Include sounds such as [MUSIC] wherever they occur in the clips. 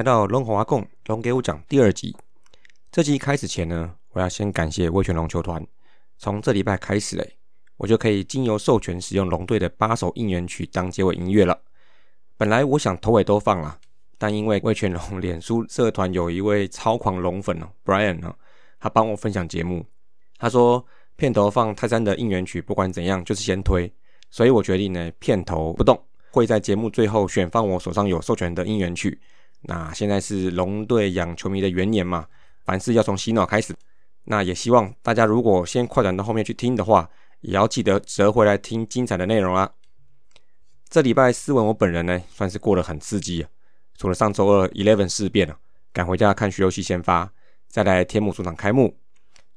来到龙华共龙给我讲第二集。这集开始前呢，我要先感谢威权龙球团。从这礼拜开始嘞，我就可以经由授权使用龙队的八首应援曲当结尾音乐了。本来我想头尾都放了，但因为威权龙脸书社团有一位超狂龙粉哦，Brian 哦，他帮我分享节目，他说片头放泰山的应援曲，不管怎样就是先推，所以我决定呢片头不动，会在节目最后选放我手上有授权的应援曲。那现在是龙队养球迷的元年嘛，凡事要从洗脑开始。那也希望大家如果先快转到后面去听的话，也要记得折回来听精彩的内容啊。这礼拜斯文我本人呢，算是过得很刺激啊。除了上周二 Eleven 事变啊，赶回家看徐游戏先发，再来天母主场开幕。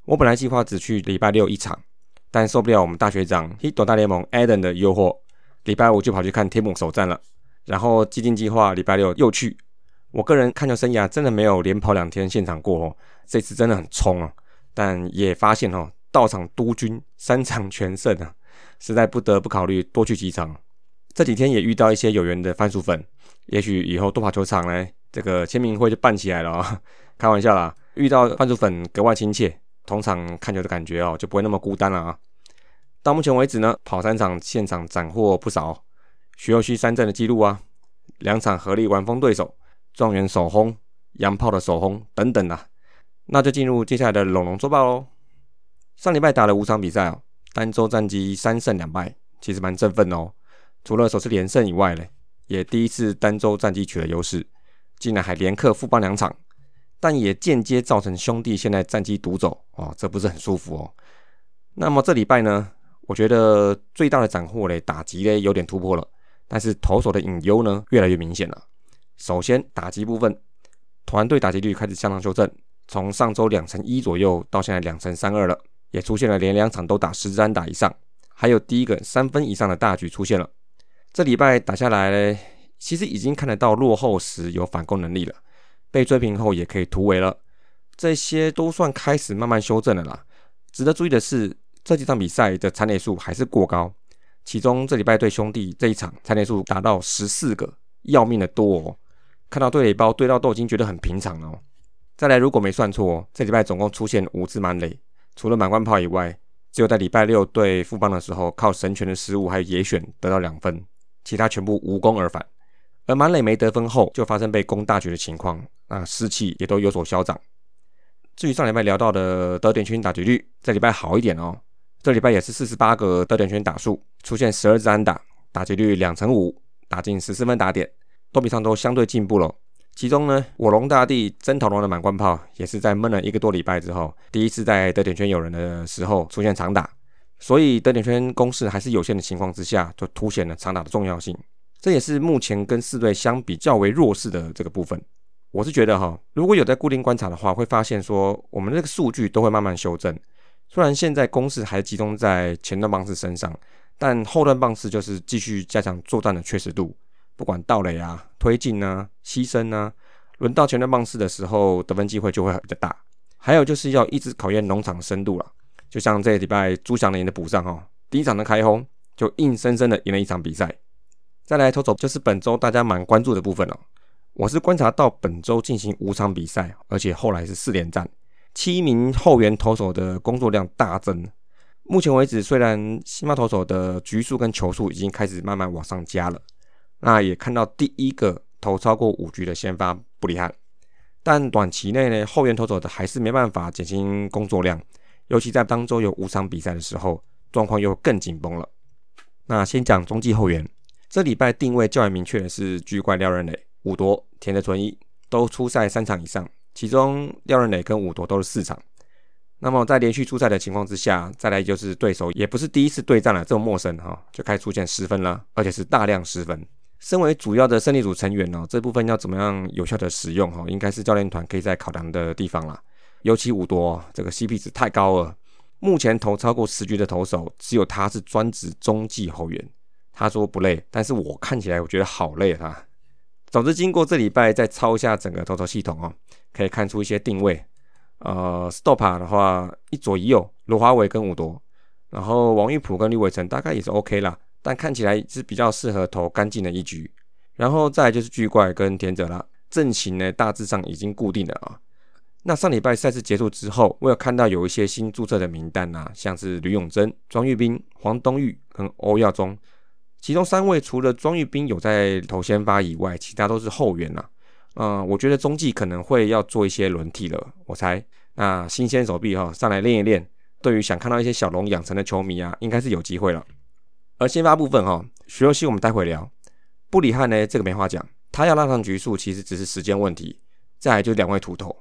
我本来计划只去礼拜六一场，但受不了我们大学长 Hit 大联盟 Adam 的诱惑，礼拜五就跑去看天母首战了。然后既定计划礼拜六又去。我个人看球生涯真的没有连跑两天现场过哦，这次真的很冲啊！但也发现哦，到场督军三场全胜啊，实在不得不考虑多去几场。这几天也遇到一些有缘的番薯粉，也许以后多跑球场呢，这个签名会就办起来了啊！[LAUGHS] 开玩笑啦，遇到番薯粉格外亲切，同场看球的感觉哦，就不会那么孤单了啊！到目前为止呢，跑三场现场斩获不少，徐佑熙三战的记录啊，两场合力完封对手。状元首轰、洋炮的首轰等等啊，那就进入接下来的龙龙周报喽。上礼拜打了五场比赛哦，单周战绩三胜两败，其实蛮振奋哦。除了首次连胜以外呢，也第一次单周战绩取得优势，竟然还连克富邦两场，但也间接造成兄弟现在战绩独走哦，这不是很舒服哦。那么这礼拜呢，我觉得最大的斩获嘞，打击嘞有点突破了，但是投手的隐忧呢，越来越明显了。首先，打击部分，团队打击率开始向上修正，从上周两成一左右到现在两成三二了，也出现了连两场都打十三打以上，还有第一个三分以上的大局出现了。这礼拜打下来，其实已经看得到落后时有反攻能力了，被追平后也可以突围了，这些都算开始慢慢修正了啦。值得注意的是，这几场比赛的残垒数还是过高，其中这礼拜对兄弟这一场残垒数达到十四个，要命的多哦。看到对垒包对到都已经觉得很平常了。哦再来，如果没算错，这礼拜总共出现五次满垒，除了满贯炮以外，只有在礼拜六对富邦的时候，靠神拳的失误还有野选得到两分，其他全部无功而返。而满垒没得分后，就发生被攻大局的情况，那士气也都有所消长。至于上礼拜聊到的得点圈打击率，这礼拜好一点哦，这礼拜也是四十八个得点圈打数，出现十二支安打，打击率两成五，打进十四分打点。都比上周相对进步了。其中呢，我龙大帝真头龙的满贯炮也是在闷了一个多礼拜之后，第一次在德点圈有人的时候出现长打。所以德点圈攻势还是有限的情况之下，就凸显了长打的重要性。这也是目前跟四队相比较为弱势的这个部分。我是觉得哈，如果有在固定观察的话，会发现说我们这个数据都会慢慢修正。虽然现在攻势还集中在前段棒次身上，但后段棒次就是继续加强作战的确实度。不管盗垒啊、推进啊、牺牲啊，轮到前段棒次的时候，得分机会就会比较大。还有就是要一直考验农场深度了，就像这礼拜朱祥林的补上哈，第一场的开轰就硬生生的赢了一场比赛。再来投手就是本周大家蛮关注的部分了，我是观察到本周进行五场比赛，而且后来是四连战，七名后援投手的工作量大增。目前为止，虽然新发投手的局数跟球数已经开始慢慢往上加了。那也看到第一个投超过五局的先发不厉害，但短期内呢，后援投手的还是没办法减轻工作量，尤其在当周有五场比赛的时候，状况又更紧绷了。那先讲中继后援，这礼拜定位较为明确的是巨怪廖仁磊、武夺、田德纯一都出赛三场以上，其中廖仁磊跟武夺都是四场。那么在连续出赛的情况之下，再来就是对手也不是第一次对战了，这么陌生哈，就开始出现失分了，而且是大量失分。身为主要的胜利组成员呢，这部分要怎么样有效的使用哈，应该是教练团可以在考量的地方啦。尤其五多这个 CP 值太高了，目前投超过十局的投手只有他是专职中继后援。他说不累，但是我看起来我觉得好累啊。总之，经过这礼拜再抄一下整个投投系统哦，可以看出一些定位。呃，Stop 的话一左一右，罗华伟跟五多，然后王玉普跟吕伟成大概也是 OK 啦。但看起来是比较适合投干净的一局，然后再就是巨怪跟田泽啦，阵型呢大致上已经固定了啊。那上礼拜赛事结束之后，我有看到有一些新注册的名单呐，像是吕永贞、庄玉斌、黄东玉跟欧耀宗，其中三位除了庄玉斌有在投先发以外，其他都是后援呐。嗯，我觉得中继可能会要做一些轮替了，我猜。那新鲜手臂哈上来练一练，对于想看到一些小龙养成的球迷啊，应该是有机会了。而先发部分哈，徐若曦我们待会聊。布里汉呢，这个没话讲，他要拉上局数其实只是时间问题。再来就两位土头。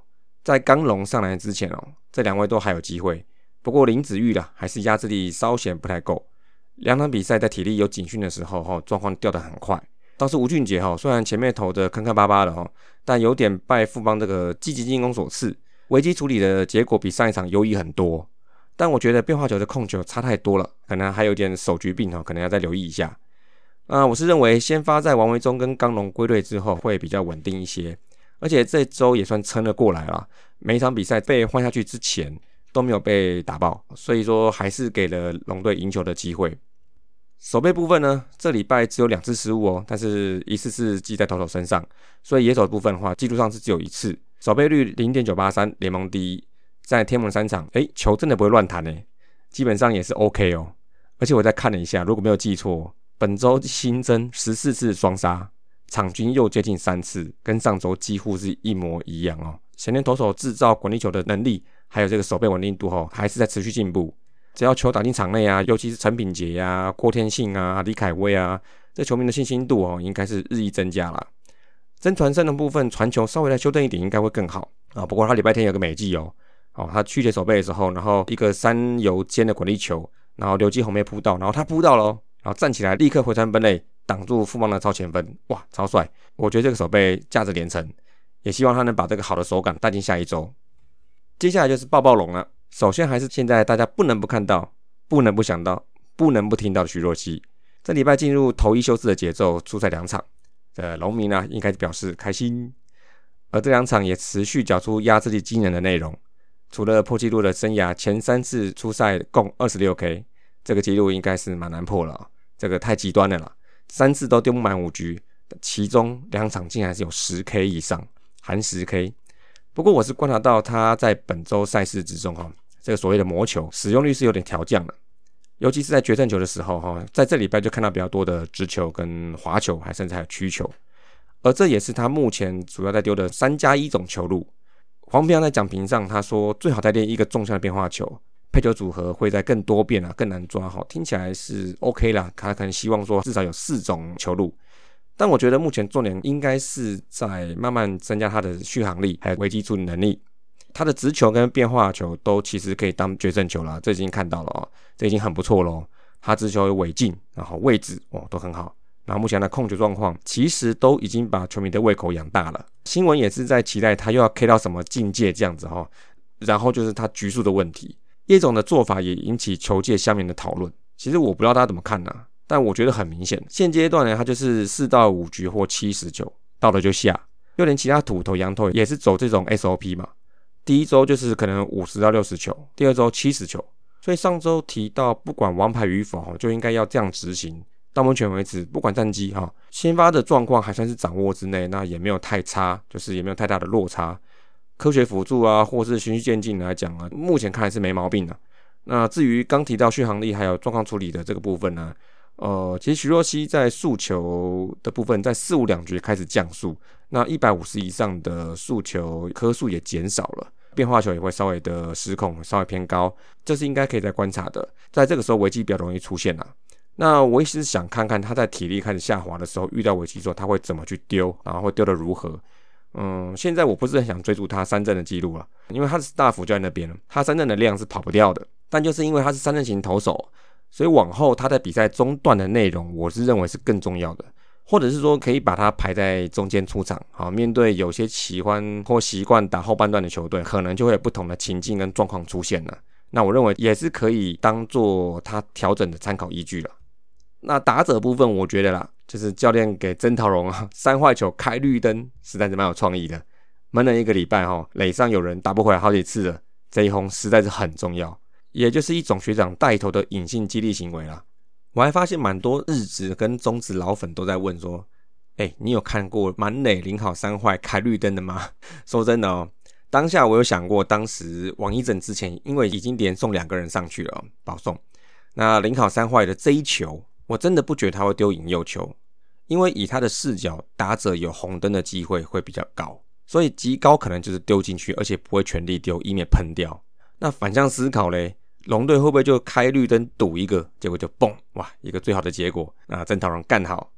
在刚龙上来之前哦，这两位都还有机会。不过林子玉啦，还是压制力稍显不太够。两场比赛在体力有警讯的时候，哈，状况掉得很快。倒是吴俊杰哈，虽然前面投的坑坑巴巴的哈，但有点拜富邦这个积极进攻所赐，危机处理的结果比上一场优异很多。但我觉得变化球的控球差太多了，可能还有点手局病哈，可能要再留意一下。啊，我是认为先发在王维忠跟刚龙归队之后会比较稳定一些。而且这周也算撑了过来了，每一场比赛被换下去之前都没有被打爆，所以说还是给了龙队赢球的机会。守备部分呢，这礼拜只有两次失误哦，但是一次是记在投手身上，所以野手部分的话，记录上是只有一次，守备率零点九八三，联盟第一。在天门三场，哎，球真的不会乱弹呢，基本上也是 OK 哦。而且我再看了一下，如果没有记错，本周新增十四次双杀。场均又接近三次，跟上周几乎是一模一样哦。前天投手制造滚地球的能力，还有这个手背稳定度哦，还是在持续进步。只要球打进场内啊，尤其是陈炳杰呀、郭天信啊、李凯威啊，这球迷的信心度哦，应该是日益增加了。真传胜的部分，传球稍微再修正一点，应该会更好啊。不过他礼拜天有个美记哦，哦，他曲解手背的时候，然后一个三游间的滚地球，然后刘基宏没扑到，然后他扑到了，然后站起来立刻回传本垒。挡住富邦的超前分，哇，超帅！我觉得这个手背价值连城，也希望他能把这个好的手感带进下一周。接下来就是抱抱龙了。首先还是现在大家不能不看到、不能不想到、不能不听到的徐若曦。这礼拜进入头一休四的节奏，出赛两场，这农民呢应该表示开心。而这两场也持续缴出压制力惊人的内容，除了破纪录的生涯前三次出赛共二十六 K，这个纪录应该是蛮难破了，这个太极端了啦。三次都丢不满五局，其中两场竟然是有十 K 以上，含十 K。不过我是观察到他在本周赛事之中，哈，这个所谓的魔球使用率是有点调降了，尤其是在决胜球的时候，哈，在这礼拜就看到比较多的直球跟滑球，还甚至还有曲球，而这也是他目前主要在丢的三加一种球路。黄平在讲评上他说，最好再练一个纵向的变化球。配球组合会在更多变啊，更难抓好，听起来是 OK 啦。他可能希望说至少有四种球路，但我觉得目前重点应该是在慢慢增加他的续航力，还有危机处理能力。他的直球跟变化球都其实可以当决胜球了，这已经看到了哦，这已经很不错喽。他直球有尾劲，然后位置哦都很好，然后目前的控球状况其实都已经把球迷的胃口养大了。新闻也是在期待他又要 K 到什么境界这样子哈，然后就是他局数的问题。叶总的做法也引起球界下面的讨论。其实我不知道大家怎么看呢，但我觉得很明显，现阶段呢，他就是四到五局或七十球到了就下，就连其他土头羊头也是走这种 SOP 嘛。第一周就是可能五十到六十球，第二周七十球。所以上周提到，不管王牌与否，就应该要这样执行。到目前为止，不管战绩哈，先发的状况还算是掌握之内，那也没有太差，就是也没有太大的落差。科学辅助啊，或是循序渐进来讲啊，目前看来是没毛病的。那至于刚提到续航力还有状况处理的这个部分呢，呃，其实徐若曦在速球的部分，在四五两局开始降速，那一百五十以上的速球颗数也减少了，变化球也会稍微的失控，稍微偏高，这是应该可以再观察的。在这个时候，危机比较容易出现了。那我也是想看看他在体力开始下滑的时候，遇到危机之后，他会怎么去丢，然后会丢的如何。嗯，现在我不是很想追逐他三振的记录了，因为他的大幅就在那边了，他三振的量是跑不掉的。但就是因为他是三振型投手，所以往后他在比赛中段的内容，我是认为是更重要的，或者是说可以把他排在中间出场。好，面对有些喜欢或习惯打后半段的球队，可能就会有不同的情境跟状况出现了。那我认为也是可以当做他调整的参考依据了。那打者部分，我觉得啦。就是教练给曾桃荣啊三坏球开绿灯，实在是蛮有创意的。闷了一个礼拜哈，垒上有人打不回来好几次了，这一轰实在是很重要，也就是一种学长带头的隐性激励行为啦。我还发现蛮多日职跟中职老粉都在问说，哎，你有看过满垒零好三坏开绿灯的吗？[LAUGHS] 说真的哦，当下我有想过，当时王一正之前因为已经连送两个人上去了保送，那零好三坏的这一球，我真的不觉得他会丢引诱球，因为以他的视角，打者有红灯的机会会比较高，所以极高可能就是丢进去，而且不会全力丢，以免喷掉。那反向思考嘞？龙队会不会就开绿灯赌一个，结果就嘣哇，一个最好的结果。那郑涛荣干好。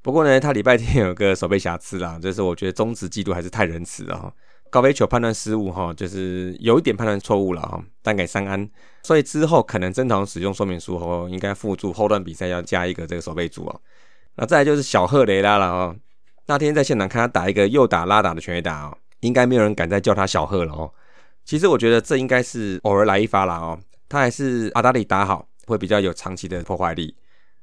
不过呢，他礼拜天有个手背瑕疵啦，就是我觉得中职记录还是太仁慈了哈。高飞球判断失误哈，就是有一点判断错误了哈，单给三安。所以之后可能正常使用说明书后，应该附注后段比赛要加一个这个手备组哦。那再来就是小赫雷拉了哦。那天在现场看他打一个又打拉打的全垒打哦，应该没有人敢再叫他小赫了哦。其实我觉得这应该是偶尔来一发了哦。他还是阿达里打好，会比较有长期的破坏力。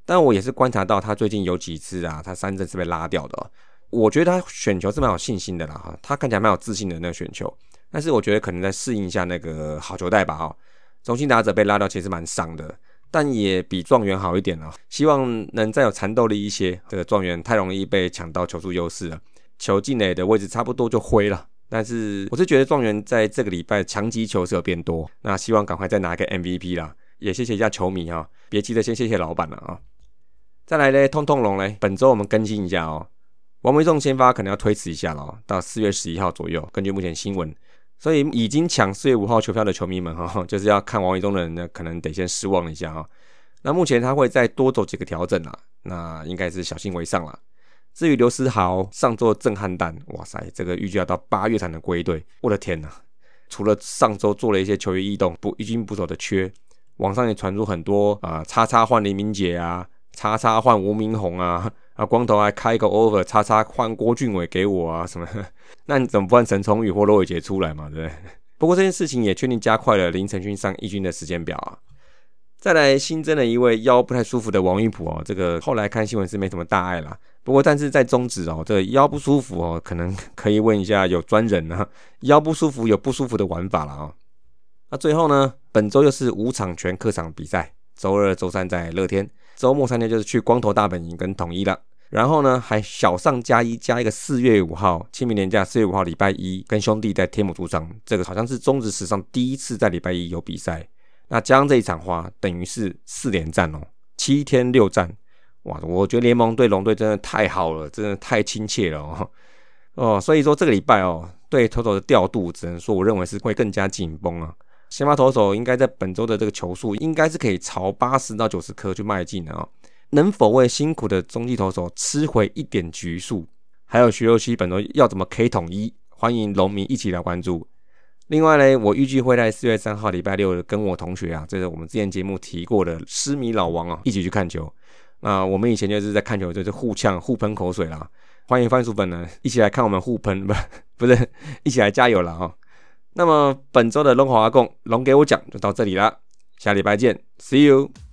但我也是观察到他最近有几次啊，他三振是被拉掉的。我觉得他选球是蛮有信心的啦，哈，他看起来蛮有自信的那个选球。但是我觉得可能在适应一下那个好球带吧，哈。中心打者被拉掉其实蛮伤的，但也比状元好一点了。希望能再有缠斗力一些。这个状元太容易被抢到球速优势了，球进垒的位置差不多就灰了。但是我是觉得状元在这个礼拜强击球是有变多，那希望赶快再拿一个 MVP 啦，也谢谢一下球迷哈，别急着先谢谢老板了啊。再来嘞，通通龙嘞，本周我们更新一下哦，王维忠先发可能要推迟一下了，到四月十一号左右，根据目前新闻，所以已经抢四月五号球票的球迷们哈，[LAUGHS] 就是要看王维忠的人呢，可能得先失望一下哈。那目前他会再多走几个调整啊，那应该是小心为上了。至于刘思豪上周震撼弹，哇塞，这个预计要到八月才能归队。我的天呐！除了上周做了一些球员异动，不一军不走的缺，网上也传出很多啊，叉叉换黎明杰啊，叉叉换吴明宏啊，啊光头还开一个 over，叉叉换郭俊伟给我啊什么？[LAUGHS] 那你怎么不换陈崇宇或罗伟杰出来嘛？对不对？不过这件事情也确定加快了林承勋上一军的时间表啊。再来新增了一位腰不太舒服的王玉普哦，这个后来看新闻是没什么大碍啦。不过但是在中职哦，这个腰不舒服哦，可能可以问一下有专人呢。腰不舒服有不舒服的玩法了啊。那最后呢，本周又是五场全客场比赛，周二、周三在乐天，周末三天就是去光头大本营跟统一了。然后呢，还小上加一加一个四月五号清明年假，四月五号礼拜一跟兄弟在天母主场，这个好像是中职史上第一次在礼拜一有比赛。那加上这一场话，等于是四连战哦，七天六战，哇！我觉得联盟对龙队真的太好了，真的太亲切了哦。[LAUGHS] 哦，所以说这个礼拜哦，对投手的调度，只能说我认为是会更加紧绷啊。先发投手应该在本周的这个球数，应该是可以朝八十到九十颗去迈进的哦。能否为辛苦的中继投手吃回一点局数？还有徐若曦本周要怎么 K 统一？欢迎龙迷一起来关注。另外呢，我预计会在四月三号礼拜六跟我同学啊，这是我们之前节目提过的狮迷老王啊，一起去看球。那我们以前就是在看球就是互呛、互喷口水啦。欢迎番薯粉呢一起来看我们互喷，不 [LAUGHS] 不是一起来加油了哈。那么本周的龙华阿贡龙给我讲就到这里了，下礼拜见，See you。